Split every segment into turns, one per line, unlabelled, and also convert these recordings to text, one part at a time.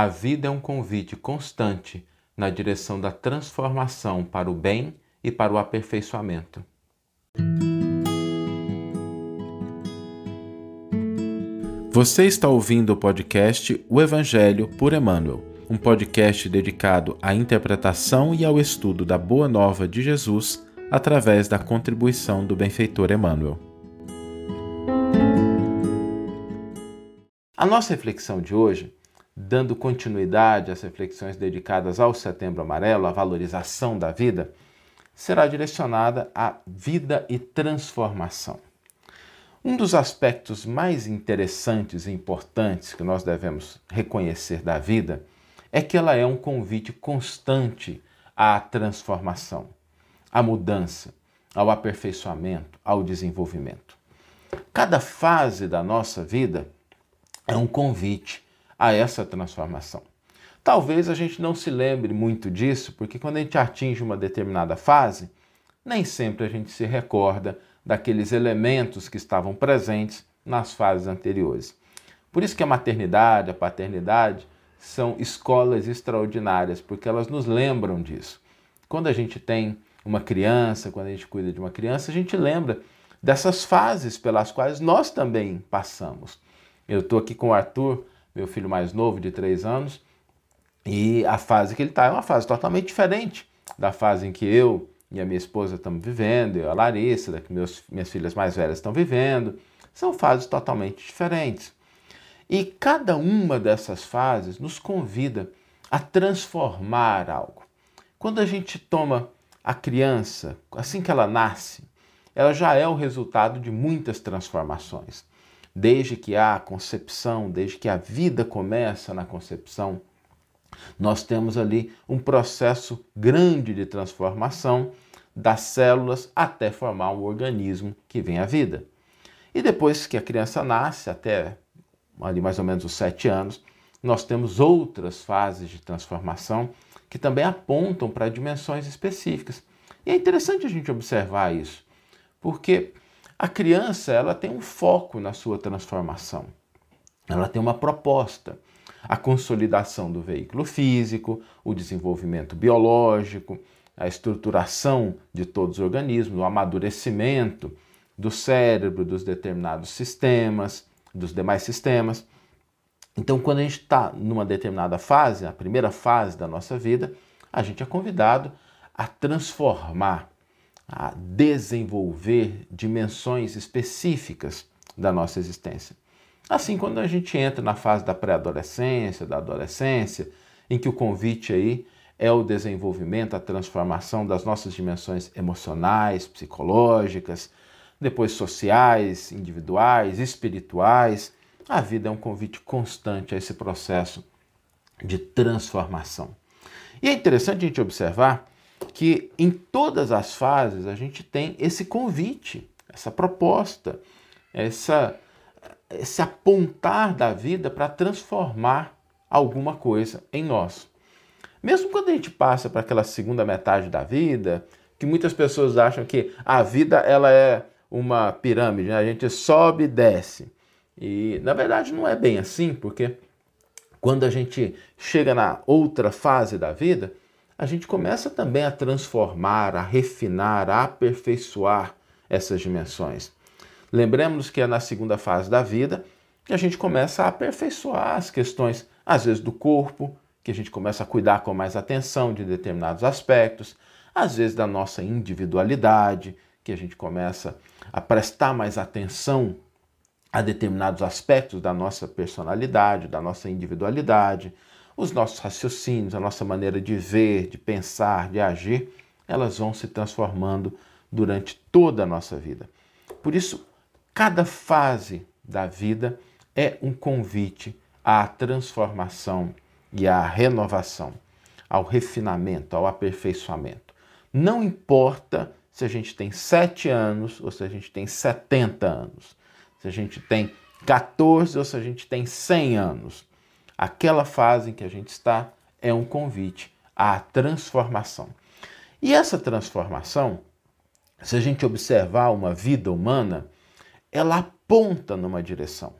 A vida é um convite constante na direção da transformação para o bem e para o aperfeiçoamento. Você está ouvindo o podcast O Evangelho por Emmanuel, um podcast dedicado à interpretação e ao estudo da Boa Nova de Jesus através da contribuição do benfeitor Emmanuel. A nossa reflexão de hoje, dando continuidade às reflexões dedicadas ao Setembro Amarelo, à valorização da vida, será direcionada à vida e transformação. Um dos aspectos mais interessantes e importantes que nós devemos reconhecer da vida é que ela é um convite constante à transformação à mudança, ao aperfeiçoamento, ao desenvolvimento. Cada fase da nossa vida é um convite a essa transformação. Talvez a gente não se lembre muito disso, porque quando a gente atinge uma determinada fase, nem sempre a gente se recorda daqueles elementos que estavam presentes nas fases anteriores. Por isso que a maternidade, a paternidade são escolas extraordinárias, porque elas nos lembram disso. Quando a gente tem uma criança, quando a gente cuida de uma criança, a gente lembra dessas fases pelas quais nós também passamos. Eu estou aqui com o Arthur, meu filho mais novo, de três anos, e a fase que ele está é uma fase totalmente diferente da fase em que eu e a minha esposa estamos vivendo, eu, a Larissa, que meus, minhas filhas mais velhas estão vivendo. São fases totalmente diferentes. E cada uma dessas fases nos convida a transformar algo. Quando a gente toma a criança, assim que ela nasce, ela já é o resultado de muitas transformações. Desde que há concepção, desde que a vida começa na concepção, nós temos ali um processo grande de transformação das células até formar um organismo que vem à vida. E depois que a criança nasce, até ali mais ou menos os sete anos, nós temos outras fases de transformação que também apontam para dimensões específicas. E é interessante a gente observar isso, porque a criança ela tem um foco na sua transformação. Ela tem uma proposta, a consolidação do veículo físico, o desenvolvimento biológico, a estruturação de todos os organismos, o amadurecimento do cérebro, dos determinados sistemas, dos demais sistemas. Então, quando a gente está numa determinada fase, a primeira fase da nossa vida, a gente é convidado a transformar, a desenvolver dimensões específicas da nossa existência. Assim, quando a gente entra na fase da pré-adolescência, da adolescência, em que o convite aí é o desenvolvimento, a transformação das nossas dimensões emocionais, psicológicas, depois sociais, individuais, espirituais, a vida é um convite constante a esse processo de transformação. E é interessante a gente observar que em todas as fases a gente tem esse convite, essa proposta, essa, esse apontar da vida para transformar alguma coisa em nós. Mesmo quando a gente passa para aquela segunda metade da vida, que muitas pessoas acham que a vida ela é uma pirâmide, né? a gente sobe e desce. E na verdade não é bem assim, porque quando a gente chega na outra fase da vida, a gente começa também a transformar, a refinar, a aperfeiçoar essas dimensões. Lembremos que é na segunda fase da vida que a gente começa a aperfeiçoar as questões, às vezes do corpo, que a gente começa a cuidar com mais atenção de determinados aspectos, às vezes da nossa individualidade, que a gente começa a prestar mais atenção a determinados aspectos da nossa personalidade, da nossa individualidade, os nossos raciocínios, a nossa maneira de ver, de pensar, de agir, elas vão se transformando durante toda a nossa vida. Por isso, cada fase da vida é um convite à transformação e à renovação, ao refinamento, ao aperfeiçoamento. Não importa se a gente tem sete anos ou se a gente tem 70 anos se a gente tem 14 ou se a gente tem 100 anos. Aquela fase em que a gente está é um convite à transformação. E essa transformação, se a gente observar uma vida humana, ela aponta numa direção.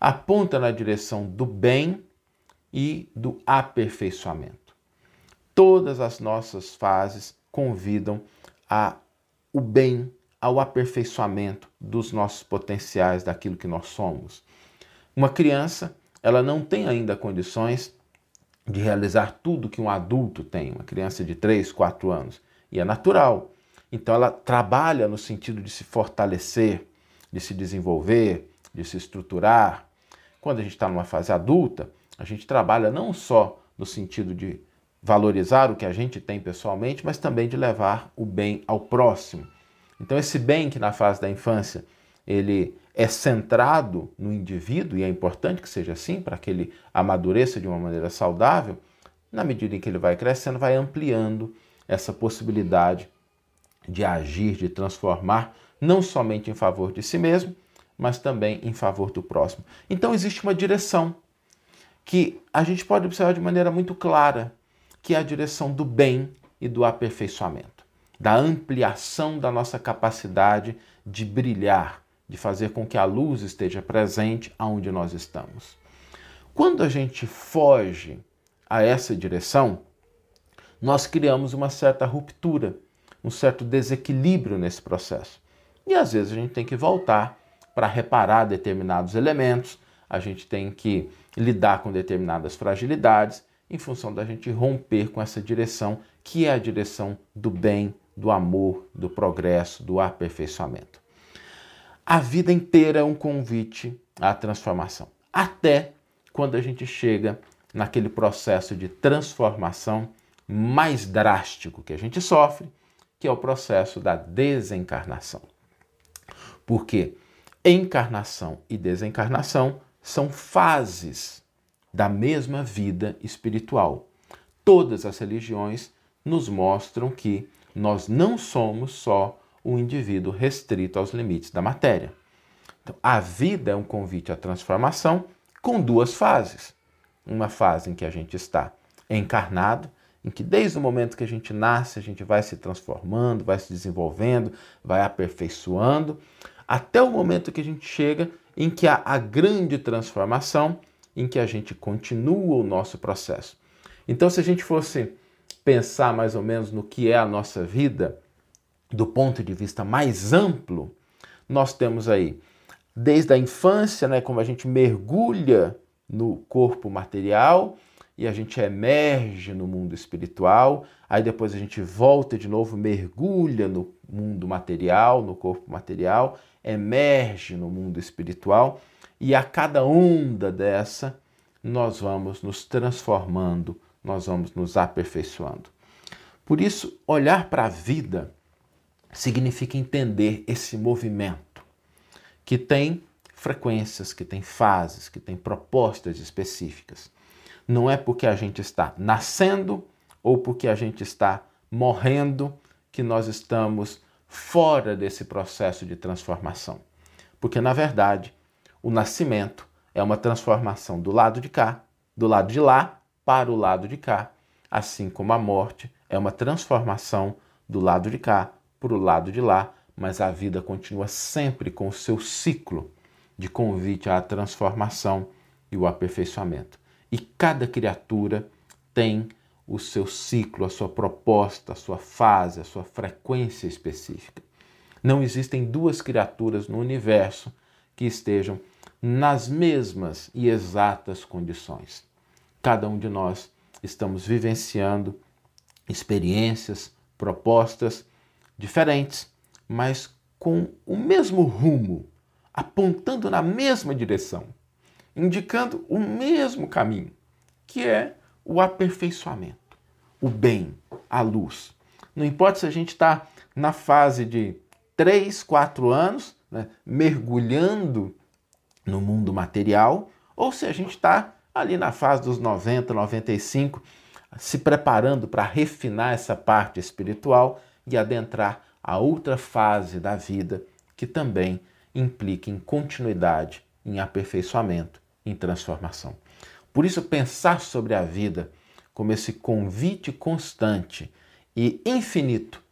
Aponta na direção do bem e do aperfeiçoamento. Todas as nossas fases convidam a o bem, ao aperfeiçoamento dos nossos potenciais, daquilo que nós somos. Uma criança, ela não tem ainda condições de realizar tudo que um adulto tem, uma criança de 3, 4 anos. E é natural. Então ela trabalha no sentido de se fortalecer, de se desenvolver, de se estruturar. Quando a gente está numa fase adulta, a gente trabalha não só no sentido de valorizar o que a gente tem pessoalmente, mas também de levar o bem ao próximo. Então esse bem que na fase da infância ele é centrado no indivíduo e é importante que seja assim para que ele amadureça de uma maneira saudável, na medida em que ele vai crescendo, vai ampliando essa possibilidade de agir, de transformar, não somente em favor de si mesmo, mas também em favor do próximo. Então existe uma direção que a gente pode observar de maneira muito clara, que é a direção do bem e do aperfeiçoamento, da ampliação da nossa capacidade de brilhar, de fazer com que a luz esteja presente aonde nós estamos. Quando a gente foge a essa direção, nós criamos uma certa ruptura, um certo desequilíbrio nesse processo. E às vezes a gente tem que voltar para reparar determinados elementos, a gente tem que lidar com determinadas fragilidades em função da gente romper com essa direção que é a direção do bem, do amor, do progresso, do aperfeiçoamento. A vida inteira é um convite à transformação, até quando a gente chega naquele processo de transformação mais drástico que a gente sofre, que é o processo da desencarnação. Porque encarnação e desencarnação são fases da mesma vida espiritual. Todas as religiões nos mostram que nós não somos só um indivíduo restrito aos limites da matéria. Então, a vida é um convite à transformação com duas fases. Uma fase em que a gente está encarnado, em que desde o momento que a gente nasce, a gente vai se transformando, vai se desenvolvendo, vai aperfeiçoando, até o momento que a gente chega em que há a grande transformação, em que a gente continua o nosso processo. Então, se a gente fosse pensar mais ou menos no que é a nossa vida, do ponto de vista mais amplo, nós temos aí, desde a infância, né, como a gente mergulha no corpo material e a gente emerge no mundo espiritual, aí depois a gente volta de novo, mergulha no mundo material, no corpo material, emerge no mundo espiritual e a cada onda dessa nós vamos nos transformando, nós vamos nos aperfeiçoando. Por isso, olhar para a vida significa entender esse movimento que tem frequências, que tem fases, que tem propostas específicas. Não é porque a gente está nascendo ou porque a gente está morrendo que nós estamos fora desse processo de transformação. Porque, na verdade, o nascimento é uma transformação do lado de cá, do lado de lá, para o lado de cá, assim como a morte é uma transformação do lado de cá para o lado de lá, mas a vida continua sempre com o seu ciclo de convite à transformação e o aperfeiçoamento. E cada criatura tem o seu ciclo, a sua proposta, a sua fase, a sua frequência específica. Não existem duas criaturas no universo que estejam nas mesmas e exatas condições. Cada um de nós estamos vivenciando experiências, propostas diferentes, mas com o mesmo rumo, apontando na mesma direção, indicando o mesmo caminho, que é o aperfeiçoamento o bem, a luz. Não importa se a gente está na fase de 3, 4 anos, né, mergulhando no mundo material, ou se a gente está ali na fase dos 90, 95, se preparando para refinar essa parte espiritual e adentrar a outra fase da vida que também implica em continuidade, em aperfeiçoamento, em transformação. Por isso, pensar sobre a vida como esse convite constante e infinito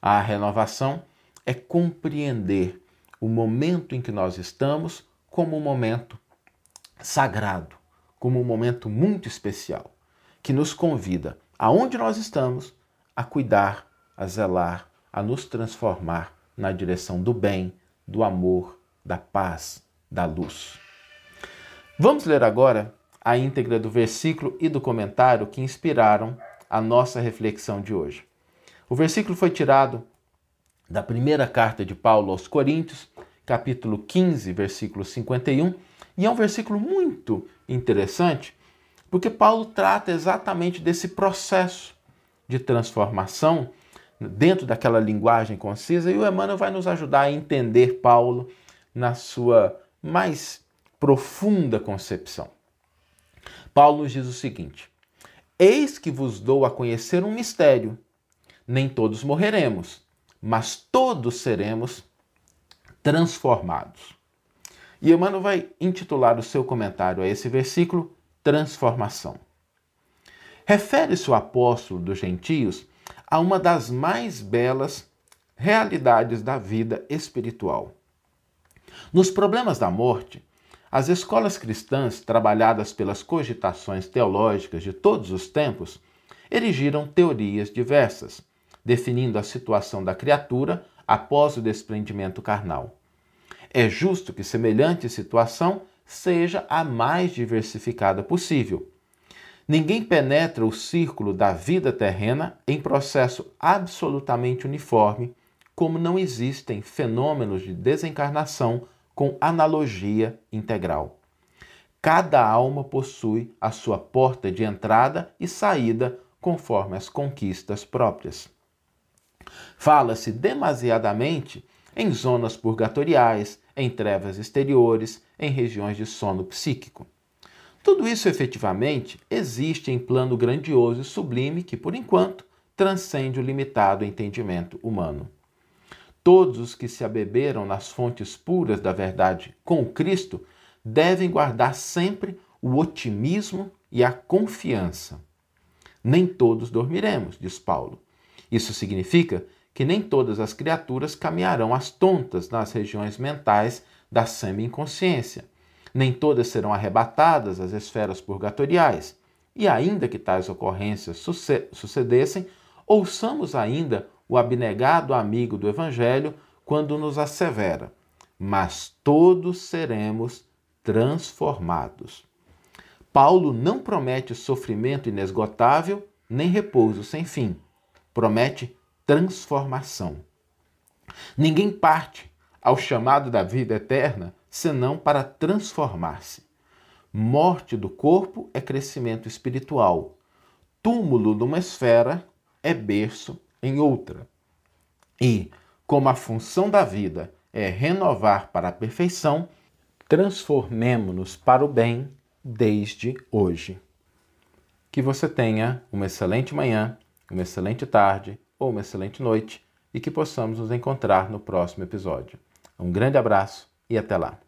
à renovação é compreender o momento em que nós estamos como um momento sagrado, como um momento muito especial, que nos convida, aonde nós estamos, a cuidar, a zelar, a nos transformar na direção do bem, do amor, da paz, da luz. Vamos ler agora a íntegra do versículo e do comentário que inspiraram a nossa reflexão de hoje. O versículo foi tirado da primeira carta de Paulo aos Coríntios, capítulo 15, versículo 51, e é um versículo muito interessante, porque Paulo trata exatamente desse processo de transformação dentro daquela linguagem concisa, e o Emmanuel vai nos ajudar a entender Paulo na sua mais profunda concepção. Paulo nos diz o seguinte: Eis que vos dou a conhecer um mistério. Nem todos morreremos, mas todos seremos transformados. E Emmanuel vai intitular o seu comentário a esse versículo Transformação. Refere-se o apóstolo dos gentios a uma das mais belas realidades da vida espiritual. Nos problemas da morte, as escolas cristãs, trabalhadas pelas cogitações teológicas de todos os tempos, erigiram teorias diversas, definindo a situação da criatura após o desprendimento carnal. É justo que semelhante situação seja a mais diversificada possível. Ninguém penetra o círculo da vida terrena em processo absolutamente uniforme, como não existem fenômenos de desencarnação com analogia integral. Cada alma possui a sua porta de entrada e saída conforme as conquistas próprias. Fala-se demasiadamente em zonas purgatoriais, em trevas exteriores, em regiões de sono psíquico. Tudo isso efetivamente existe em plano grandioso e sublime que, por enquanto, transcende o limitado entendimento humano. Todos os que se abeberam nas fontes puras da verdade com Cristo devem guardar sempre o otimismo e a confiança. Nem todos dormiremos, diz Paulo. Isso significa que nem todas as criaturas caminharão às tontas nas regiões mentais da semi-inconsciência. Nem todas serão arrebatadas às esferas purgatoriais. E ainda que tais ocorrências sucedessem, ouçamos ainda o abnegado amigo do Evangelho quando nos assevera: Mas todos seremos transformados. Paulo não promete sofrimento inesgotável nem repouso sem fim. Promete transformação. Ninguém parte ao chamado da vida eterna senão para transformar-se. Morte do corpo é crescimento espiritual. Túmulo numa esfera é berço em outra. E, como a função da vida é renovar para a perfeição, transformemo-nos para o bem desde hoje. Que você tenha uma excelente manhã, uma excelente tarde ou uma excelente noite e que possamos nos encontrar no próximo episódio. Um grande abraço e até lá!